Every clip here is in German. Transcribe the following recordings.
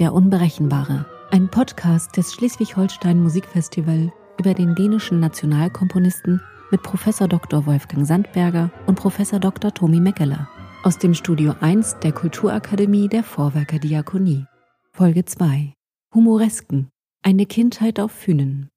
Der Unberechenbare, ein Podcast des Schleswig-Holstein Musikfestival über den dänischen Nationalkomponisten mit Professor Dr. Wolfgang Sandberger und Professor Dr. Tomi Meckeler aus dem Studio 1 der Kulturakademie der Vorwerker Diakonie. Folge 2. Humoresken. Eine Kindheit auf Fünen.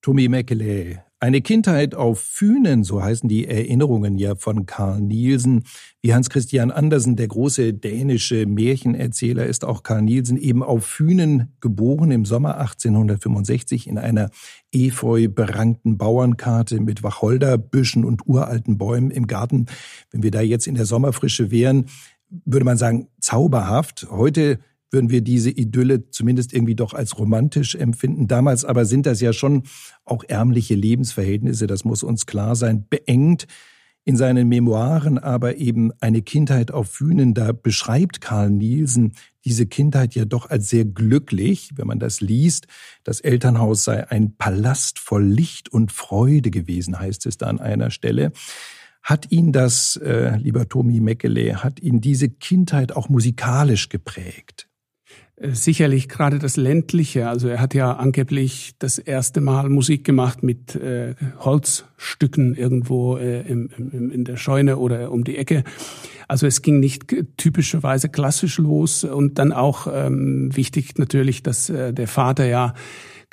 Tomi Meckele, eine Kindheit auf Fünen, so heißen die Erinnerungen ja von Karl Nielsen. Wie Hans Christian Andersen, der große dänische Märchenerzähler, ist auch Karl Nielsen eben auf Fünen geboren im Sommer 1865 in einer efeu berankten Bauernkarte mit Wacholderbüschen und uralten Bäumen im Garten. Wenn wir da jetzt in der Sommerfrische wären, würde man sagen, zauberhaft. Heute würden wir diese Idylle zumindest irgendwie doch als romantisch empfinden. Damals aber sind das ja schon auch ärmliche Lebensverhältnisse, das muss uns klar sein, beengt. In seinen Memoiren aber eben eine Kindheit auf Fünen, da beschreibt Karl Nielsen diese Kindheit ja doch als sehr glücklich, wenn man das liest. Das Elternhaus sei ein Palast voll Licht und Freude gewesen, heißt es da an einer Stelle. Hat ihn das, äh, lieber Tomi Meckele, hat ihn diese Kindheit auch musikalisch geprägt? Äh, sicherlich gerade das ländliche. Also er hat ja angeblich das erste Mal Musik gemacht mit äh, Holzstücken irgendwo äh, im, im, in der Scheune oder um die Ecke. Also es ging nicht typischerweise klassisch los und dann auch ähm, wichtig natürlich, dass äh, der Vater ja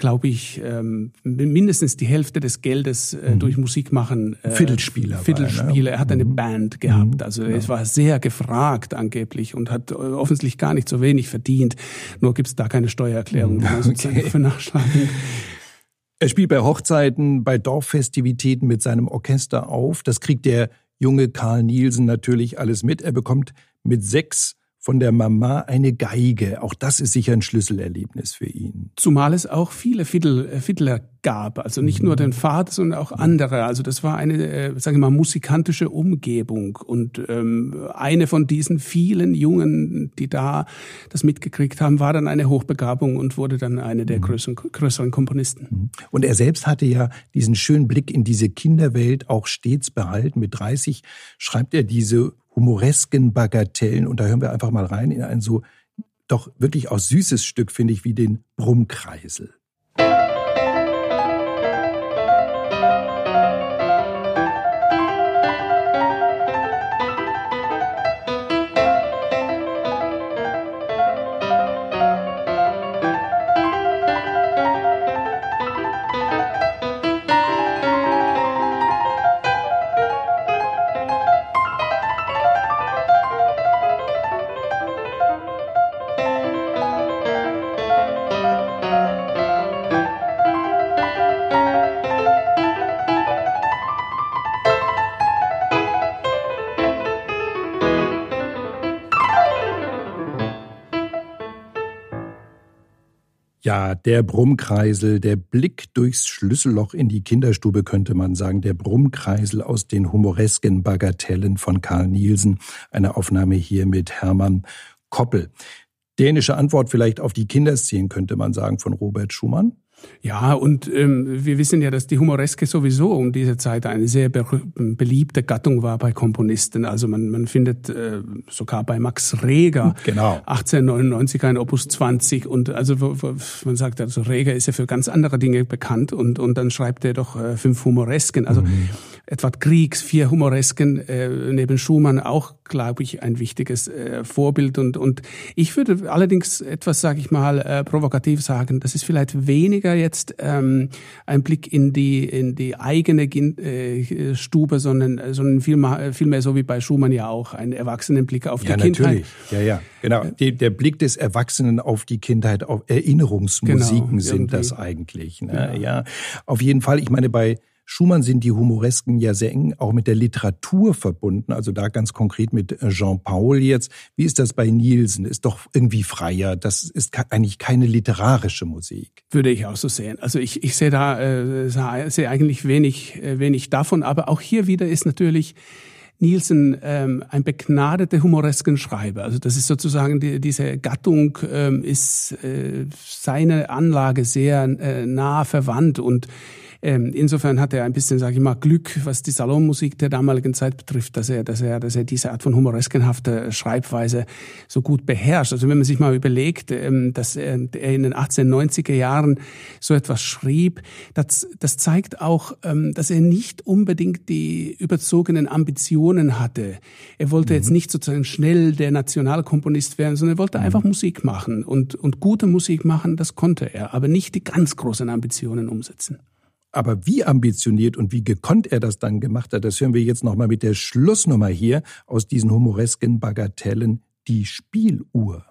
glaube ich, ähm, mindestens die Hälfte des Geldes äh, mhm. durch Musik machen. Äh, Viertelspieler. Viertelspieler. Er, hat eine mhm. Band gehabt. Mhm. Also es war sehr gefragt angeblich und hat äh, offensichtlich gar nicht so wenig verdient. Nur gibt es da keine Steuererklärung, die man okay. für nachschlagen. Er spielt bei Hochzeiten, bei Dorffestivitäten mit seinem Orchester auf. Das kriegt der junge Karl Nielsen natürlich alles mit. Er bekommt mit sechs von der Mama eine Geige. Auch das ist sicher ein Schlüsselerlebnis für ihn. Zumal es auch viele Fiddle, äh, Fiddler gab. Also nicht mhm. nur den Vater, sondern auch andere. Also das war eine, äh, sagen wir mal, musikantische Umgebung. Und ähm, eine von diesen vielen Jungen, die da das mitgekriegt haben, war dann eine Hochbegabung und wurde dann eine der mhm. größeren, größeren Komponisten. Mhm. Und er selbst hatte ja diesen schönen Blick in diese Kinderwelt auch stets behalten. Mit 30 schreibt er diese humoresken Bagatellen. Und da hören wir einfach mal rein in ein so doch wirklich auch süßes Stück, finde ich, wie den Brummkreisel. Ja, der Brummkreisel, der Blick durchs Schlüsselloch in die Kinderstube könnte man sagen, der Brummkreisel aus den humoresken Bagatellen von Karl Nielsen, eine Aufnahme hier mit Hermann Koppel. Dänische Antwort vielleicht auf die Kinderszenen könnte man sagen von Robert Schumann. Ja, und ähm, wir wissen ja, dass die Humoreske sowieso um diese Zeit eine sehr be beliebte Gattung war bei Komponisten. Also man, man findet äh, sogar bei Max Reger genau. 1899 ein Opus 20 und also man sagt, also Reger ist ja für ganz andere Dinge bekannt und, und dann schreibt er doch äh, fünf Humoresken. Also mhm. Edward Kriegs vier Humoresken äh, neben Schumann auch, glaube ich, ein wichtiges äh, Vorbild. Und, und ich würde allerdings etwas, sage ich mal, äh, provokativ sagen, das ist vielleicht weniger jetzt ähm, ein Blick in die in die eigene äh, Stube, sondern sondern vielmehr, vielmehr so wie bei Schumann ja auch ein Erwachsenenblick auf ja, die Kindheit. Natürlich. Ja, ja, genau. Die, der Blick des Erwachsenen auf die Kindheit, auf Erinnerungsmusiken genau, sind das eigentlich. Ne? Ja. ja, auf jeden Fall. Ich meine bei Schumann sind die Humoresken ja sehr eng auch mit der Literatur verbunden, also da ganz konkret mit äh, Jean-Paul jetzt. Wie ist das bei Nielsen? Ist doch irgendwie freier. Das ist eigentlich keine literarische Musik. Würde ich auch so sehen. Also ich, ich sehe da äh, sehe eigentlich wenig, äh, wenig davon, aber auch hier wieder ist natürlich Nielsen ähm, ein begnadeter humoresken Schreiber. Also das ist sozusagen die, diese Gattung ähm, ist äh, seine Anlage sehr äh, nah verwandt und Ähm, insofern hat er ein bisschen, sage ich mal, Glück, was die Salonmusik der damaligen Zeit betrifft, dass er, dass er, dass er diese Art von humoreskenhafter Schreibweise so gut beherrscht. Also wenn man sich mal überlegt, ähm, dass er in den 1890er Jahren so etwas schrieb, das, das zeigt auch, ähm, dass er nicht unbedingt die überzogenen Ambitionen hatte. Er wollte mhm. jetzt nicht sozusagen schnell der Nationalkomponist werden, sondern er wollte mhm. einfach Musik machen und, und gute Musik machen, das konnte er, aber nicht die ganz großen Ambitionen umsetzen. Aber wie ambitioniert und wie gekonnt er das dann gemacht hat, das hören wir jetzt nochmal mit der Schlussnummer hier aus diesen humoresken Bagatellen, die Spieluhr.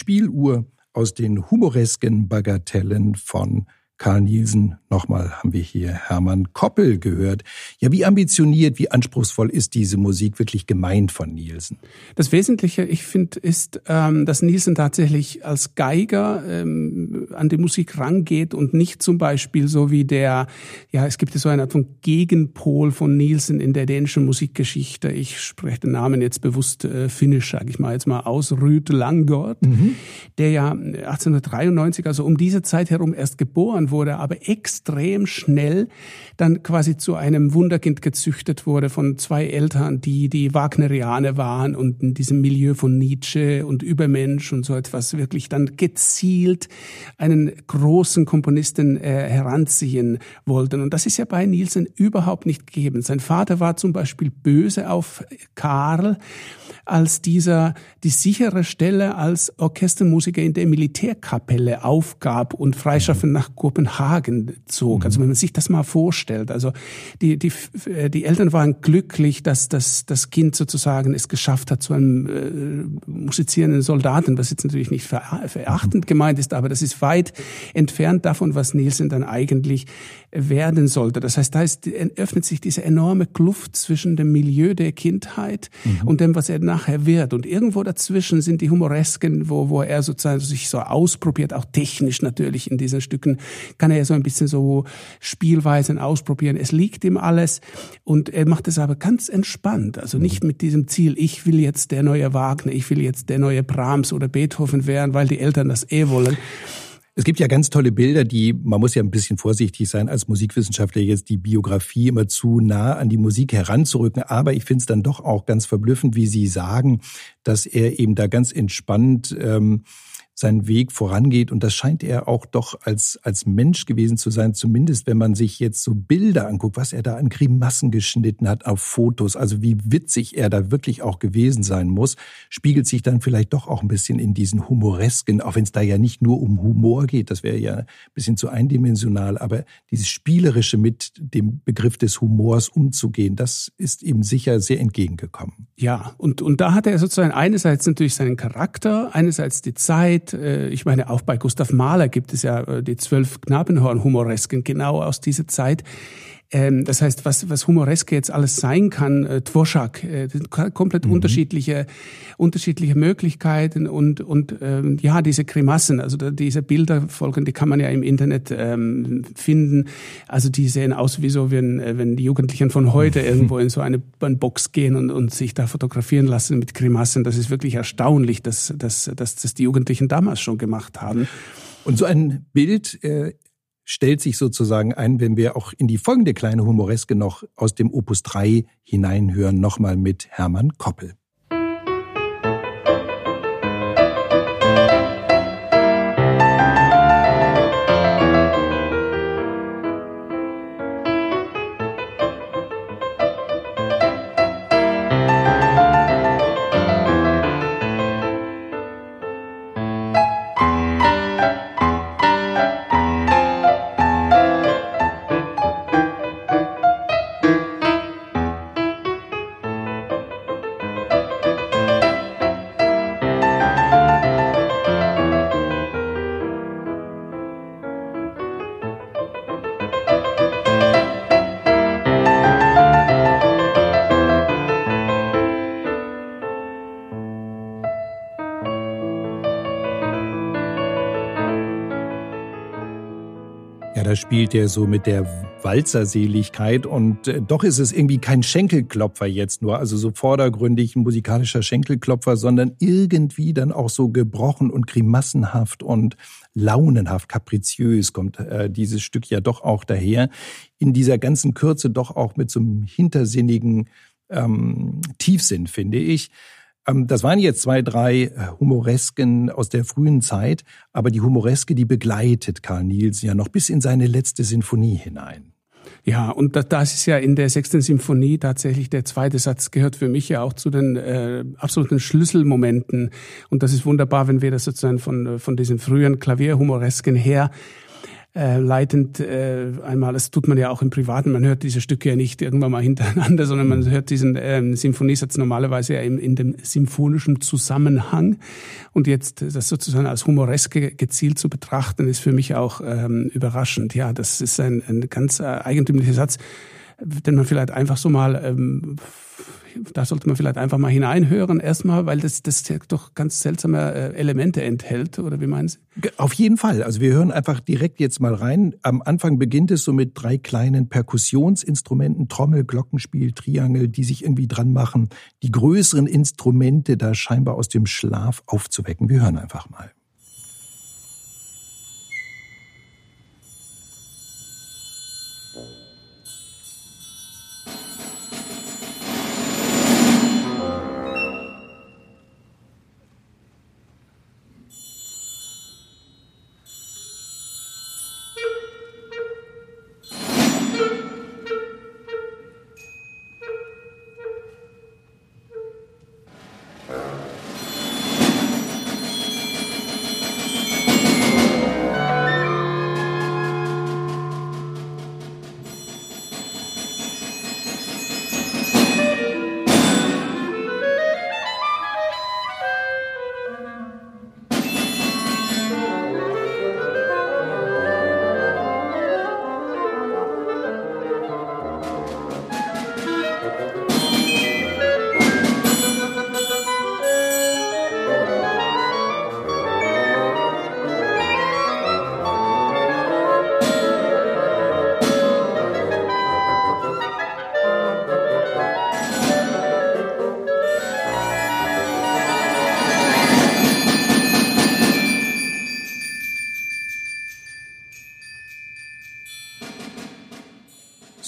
Spieluhr aus den humoresken Bagatellen von Karl Nielsen. Nochmal haben wir hier Hermann Koppel gehört. Ja, wie ambitioniert, wie anspruchsvoll ist diese Musik wirklich gemeint von Nielsen? Das Wesentliche, ich finde, ist, ähm, dass Nielsen tatsächlich als Geiger ähm, an die Musik rangeht und nicht zum Beispiel so wie der, ja, es gibt ja so eine Art von Gegenpol von Nielsen in der dänischen Musikgeschichte. Ich spreche den Namen jetzt bewusst äh, finnisch, sage ich mal jetzt mal aus, Rüd Langort, mhm. der ja 1893, also um diese Zeit herum erst geboren wurde, aber extrem schnell dann quasi zu einem Wunderkind gezüchtet wurde von zwei Eltern, die die Wagnerianer waren und in diesem Milieu von Nietzsche und Übermensch und so etwas wirklich dann gezielt einen großen Komponisten äh, heranziehen wollten. Und das ist ja bei Nielsen überhaupt nicht gegeben. Sein Vater war zum Beispiel böse auf Karl, als dieser die sichere Stelle als Orchestermusiker in der Militärkapelle aufgab und freischaffend nach Kopenhagen zog. Also wenn man sich das mal vorstellt, also die, die, die Eltern waren glücklich, dass, dass das Kind sozusagen es geschafft hat zu einem äh, musizierenden Soldaten, was jetzt natürlich nicht verachtend gemeint ist, aber das ist weit entfernt davon, was Nielsen dann eigentlich werden sollte. Das heißt, da ist, öffnet sich diese enorme Kluft zwischen dem Milieu der Kindheit mhm. und dem, was er nachher wird. Und irgendwo dazwischen sind die Humoresken, wo, wo er sozusagen sich so ausprobiert, auch technisch natürlich in diesen Stücken, kann er ja so ein bisschen so Spielweisen ausprobieren. Es liegt ihm alles und er macht es aber ganz entspannt. Also nicht mit diesem Ziel, ich will jetzt der neue Wagner, ich will jetzt der neue Brahms oder Beethoven werden, weil die Eltern das eh wollen. Es gibt ja ganz tolle Bilder, die, man muss ja ein bisschen vorsichtig sein, als Musikwissenschaftler jetzt die Biografie immer zu nah an die Musik heranzurücken. Aber ich finde es dann doch auch ganz verblüffend, wie Sie sagen, dass er eben da ganz entspannt ähm, seinen Weg vorangeht. Und das scheint er auch doch als, als Mensch gewesen zu sein, zumindest wenn man sich jetzt so Bilder anguckt, was er da an Grimassen geschnitten hat auf Fotos, also wie witzig er da wirklich auch gewesen sein muss, spiegelt sich dann vielleicht doch auch ein bisschen in diesen Humoresken, auch wenn es da ja nicht nur um Humor geht, das wäre ja ein bisschen zu eindimensional, aber dieses Spielerische mit dem Begriff des Humors umzugehen, das ist ihm sicher sehr entgegengekommen. Ja, und, und da hat er sozusagen einerseits natürlich seinen Charakter, einerseits die Zeit, äh, ich meine, auch bei Gustav Mahler gibt es ja äh, die zwölf Knabenhorn-Humoresken genau aus dieser Zeit. Ähm, das heißt, was, was Humoreske jetzt alles sein kann, äh, Dvorak, äh, komplett mhm. unterschiedliche, unterschiedliche Möglichkeiten und, und ähm, ja, diese Grimassen, also diese Bilderfolgen, die kann man ja im Internet ähm, finden. Also die sehen aus wie so, wenn, äh, wenn die Jugendlichen von heute irgendwo in so eine, eine Box gehen und, und sich da fotografieren lassen mit Grimassen. Das ist wirklich erstaunlich, dass, dass, dass, dass die Jugendlichen damals schon gemacht haben. Und so ein Bild äh, stellt sich sozusagen ein, wenn wir auch in die folgende kleine Humoreske noch aus dem Opus 3 hineinhören, nochmal mit Hermann Koppel. Da spielt er so mit der Walzerseligkeit und äh, doch ist es irgendwie kein Schenkelklopfer jetzt nur, also so vordergründig ein musikalischer Schenkelklopfer, sondern irgendwie dann auch so gebrochen und grimassenhaft und launenhaft, kapriziös kommt äh, dieses Stück ja doch auch daher. In dieser ganzen Kürze doch auch mit so einem hintersinnigen ähm, Tiefsinn, finde ich. Ähm, das waren jetzt zwei, drei äh, Humoresken aus der frühen Zeit, aber die Humoreske, die begleitet Karl Nielsen ja noch bis in seine letzte Sinfonie hinein. Ja, und das ist ja in der sechsten Symphonie tatsächlich der zweite Satz gehört für mich ja auch zu den äh, absoluten Schlüsselmomenten. Und das ist wunderbar, wenn wir das sozusagen von, äh, von diesen frühen Klavierhumoresken her äh, leitend äh, einmal, das tut man ja auch im Privaten, man hört diese Stücke ja nicht irgendwann mal hintereinander, sondern man mhm. hört diesen ähm, Symphoniesatz normalerweise ja in, in dem symphonischen Zusammenhang. Und jetzt das sozusagen als Humoreske gezielt zu betrachten, ist für mich auch ähm, überraschend. Ja, das ist ein, ein ganz äh, eigentümlicher Satz, den man vielleicht einfach so mal ähm, da sollte man vielleicht einfach mal hineinhören erstmal, weil das, das doch ganz seltsame äh, Elemente enthält, oder wie meinen Sie? Auf jeden Fall. Also wir hören einfach direkt jetzt mal rein. Am Anfang beginnt es so mit drei kleinen Perkussionsinstrumenten, Trommel, Glockenspiel, Triangel, die sich irgendwie dran machen, die größeren Instrumente da scheinbar aus dem Schlaf aufzuwecken. Wir hören einfach mal.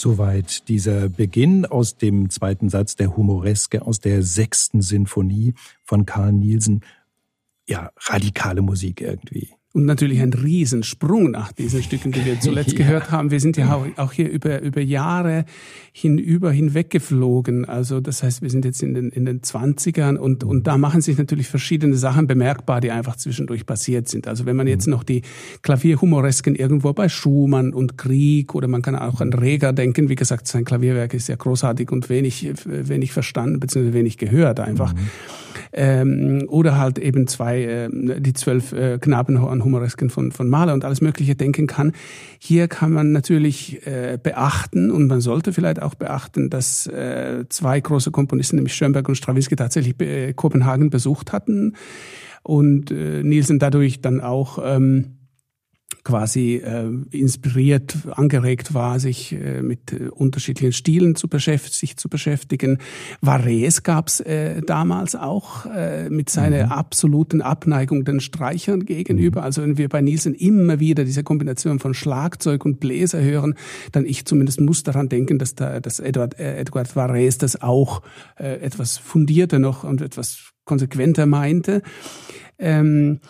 Soweit dieser Beginn aus dem zweiten Satz der Humoreske aus der sechsten Sinfonie von Karl Nielsen. Ja, radikale Musik irgendwie. Und natürlich ein Riesensprung nach diesen Stücken, die wir zuletzt ja. gehört haben. Wir sind ja auch hier über, über Jahre hinüber hinweggeflogen. Also das heißt, wir sind jetzt in den, in den 20ern und, und da machen sich natürlich verschiedene Sachen bemerkbar, die einfach zwischendurch passiert sind. Also wenn man jetzt noch die Klavierhumoresken irgendwo bei Schumann und Krieg oder man kann auch an Reger denken. Wie gesagt, sein Klavierwerk ist ja großartig und wenig, wenig verstanden bzw. wenig gehört einfach. Mhm. Ähm, oder halt eben zwei, äh, die zwölf äh, Knaben Humoresken von, von Mahler und alles Mögliche denken kann. Hier kann man natürlich äh, beachten und man sollte vielleicht auch beachten, dass äh, zwei große Komponisten, nämlich Schönberg und Stravinsky, tatsächlich äh, Kopenhagen besucht hatten und äh, Nielsen dadurch dann auch ähm, quasi äh, inspiriert, angeregt war, sich äh, mit äh, unterschiedlichen Stilen zu, beschäftigen, sich zu beschäftigen. Varese gab's äh, damals auch äh, mit seiner mhm. absoluten Abneigung den Streichern gegenüber. Mhm. Also wenn wir bei Nielsen immer wieder diese Kombination von Schlagzeug und Bläser hören, dann ich zumindest muss daran denken, dass, da, dass Edward, äh, Edward Varese das auch äh, etwas fundierter noch und etwas konsequenter meinte. Ähm,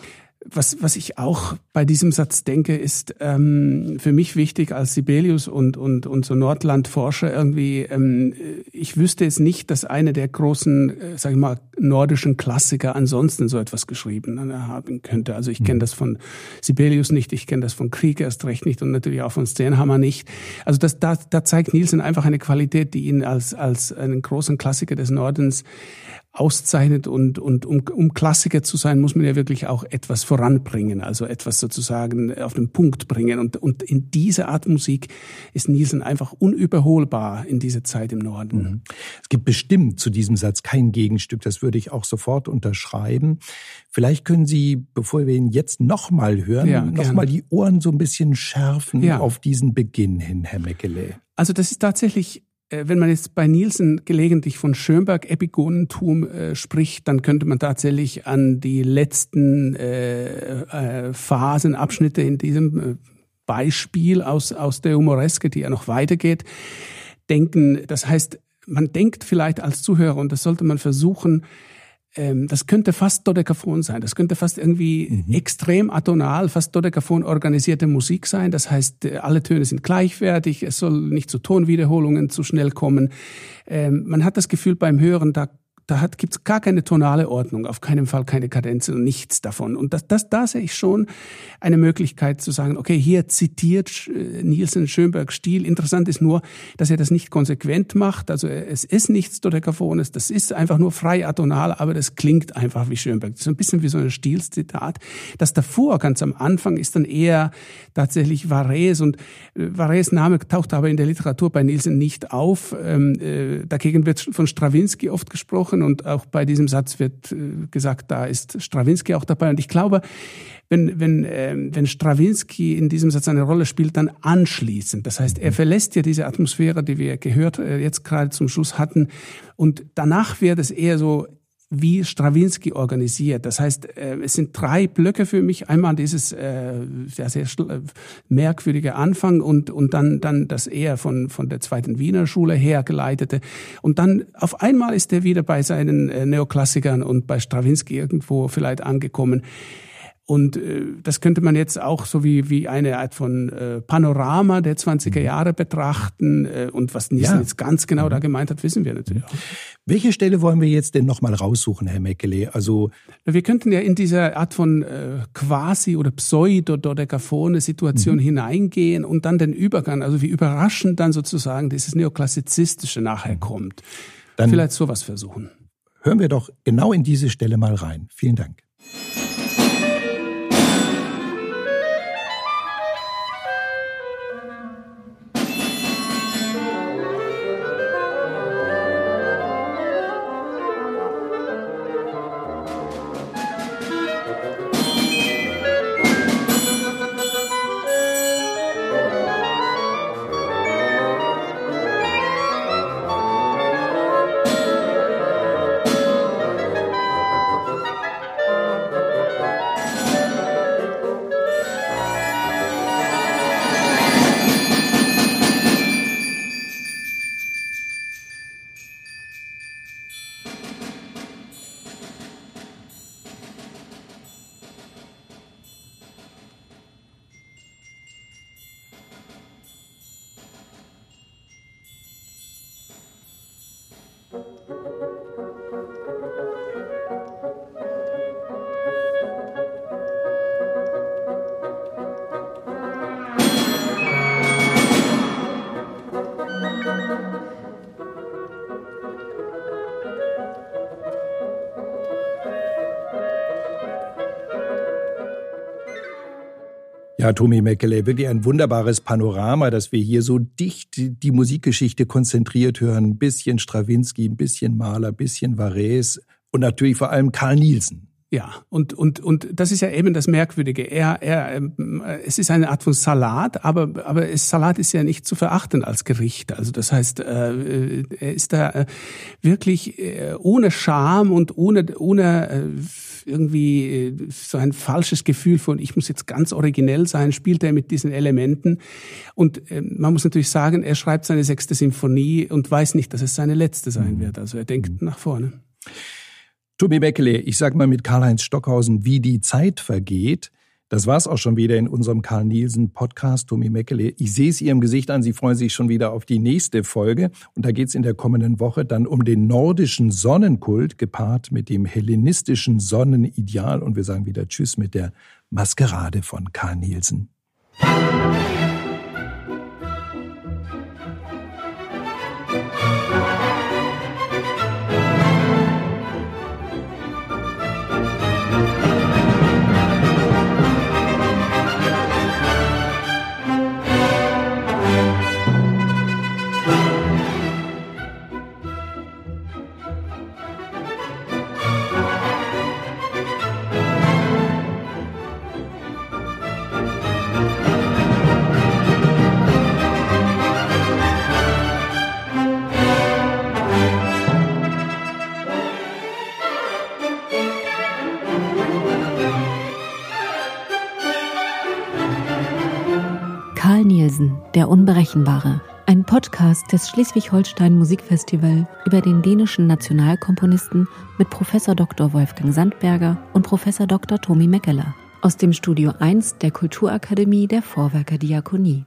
was, was ich auch bei diesem Satz denke, ist ähm, für mich wichtig als Sibelius und, und, und so Nordlandforscher irgendwie, ähm, ich wüsste es nicht, dass eine der großen, äh, sag ich mal, nordischen Klassiker ansonsten so etwas geschrieben haben könnte. Also ich kenne mhm. das von Sibelius nicht, ich kenne das von Krieg erst recht nicht und natürlich auch von Sternhammer nicht. Also das, da, da zeigt Nielsen einfach eine Qualität, die ihn als, als einen großen Klassiker des Nordens auszeichnet und, und um, um Klassiker zu sein, muss man ja wirklich auch etwas voranbringen, also etwas sozusagen auf den Punkt bringen. Und, und in dieser Art Musik ist Nielsen einfach unüberholbar in dieser Zeit im Norden. Mhm. Es gibt bestimmt zu diesem Satz kein Gegenstück, das würde ich auch sofort unterschreiben. Vielleicht können Sie, bevor wir ihn jetzt nochmal hören, ja, nochmal die Ohren so ein bisschen schärfen ja. auf diesen Beginn hin, Herr Meckele. Also das ist tatsächlich wenn man jetzt bei Nielsen gelegentlich von Schönberg-Epigonentum äh, spricht, dann könnte man tatsächlich an die letzten äh, äh, Phasen, Abschnitte in diesem äh, Beispiel aus, aus der Humoreske, die ja noch weitergeht, denken. Das heißt, man denkt vielleicht als Zuhörer, und das sollte man versuchen, ähm, das könnte fast Dodekaphon sein. Das könnte fast irgendwie mhm. extrem atonal, fast Dodekaphon organisierte Musik sein. Das heißt, äh, alle Töne sind gleichwertig. Es soll nicht zu Tonwiederholungen zu schnell kommen. Ähm, man hat das Gefühl beim Hören, da da gibt es gar keine tonale Ordnung, auf keinen Fall keine Kadenzen und nichts davon. Und das, das, da sehe ich schon eine Möglichkeit zu sagen, okay, hier zitiert äh, Nielsen Schönberg Stil. Interessant ist nur, dass er das nicht konsequent macht. Also es ist nichts Dodekaphones, das ist einfach nur frei atonal, aber das klingt einfach wie Schönberg. Das ist ein bisschen wie so ein Stilszitat. Das davor, ganz am Anfang, ist dann eher tatsächlich Varese und äh, Varese Name taucht aber in der Literatur bei Nielsen nicht auf. Ähm, äh, dagegen wird von Strawinski oft gesprochen gesprochen und auch bei diesem Satz wird äh, gesagt, da ist Strawinski auch dabei. Und ich glaube, wenn, wenn, äh, wenn Strawinski in diesem Satz eine Rolle spielt, dann anschließend. Das heißt, er mhm. verlässt ja diese Atmosphäre, die wir gehört, äh, jetzt gerade zum Schluss hatten. Und danach wird es eher so wie Strawinski organisiert. Das heißt, äh, es sind drei Blöcke für mich. Einmal dieses äh, sehr, sehr äh, merkwürdige Anfang und, und dann, dann das eher von, von der zweiten Wiener Schule hergeleitete. Und dann auf einmal ist er wieder bei seinen Neoklassikern und bei Strawinski irgendwo vielleicht angekommen. Und äh, das könnte man jetzt auch so wie, wie eine Art von äh, Panorama der 20er mhm. Jahre betrachten. Äh, und was Nielsen ja. jetzt ganz genau da mhm. gemeint hat, wissen wir natürlich auch. Welche Stelle wollen wir jetzt denn nochmal raussuchen, Herr Meckele? Also Wir könnten ja in diese Art von äh, quasi oder pseudo-dodekaphone Situation mhm. hineingehen und dann den Übergang, also wie überraschend dann sozusagen dieses Neoklassizistische nachher mhm. kommt. Dann Vielleicht sowas versuchen. Hören wir doch genau in diese Stelle mal rein. Vielen Dank. Ja, Tommy Meckele, wirklich ein wunderbares Panorama, dass wir hier so dicht die Musikgeschichte konzentriert hören. Ein bisschen Strawinski, ein bisschen Mahler, ein bisschen Varese und natürlich vor allem Karl Nielsen. Ja, und, und, und das ist ja eben das Merkwürdige. Er, er, ähm, es ist eine Art von Salat, aber, aber es, Salat ist ja nicht zu verachten als Gericht. Also das heißt, äh, er ist da äh, wirklich äh, ohne Scham und ohne, ohne irgendwie äh, so ein falsches Gefühl von, ich muss jetzt ganz originell sein, spielt er mit diesen Elementen. Und man muss natürlich sagen, er schreibt seine sechste Symphonie und weiß nicht, dass es seine letzte sein mhm. wird. Also er denkt mhm. nach vorne. Tobi Beckele, ich sag mal mit Karl-Heinz Stockhausen, wie die Zeit vergeht. Das war's auch schon wieder in unserem Karl Nielsen Podcast. Tommy Meckele, ich sehe es Ihrem Gesicht an, Sie freuen sich schon wieder auf die nächste Folge. Und da geht es in der kommenden Woche dann um den nordischen Sonnenkult, gepaart mit dem hellenistischen Sonnenideal. Und wir sagen wieder Tschüss mit der Maskerade von Karl Nielsen. Der Unberechenbare. Ein Podcast des Schleswig-Holstein Musikfestival über den dänischen Nationalkomponisten mit Professor Dr. Wolfgang Sandberger und Professor Dr. Tomi Meckeler aus dem Studio 1 der Kulturakademie der Vorwerker Diakonie.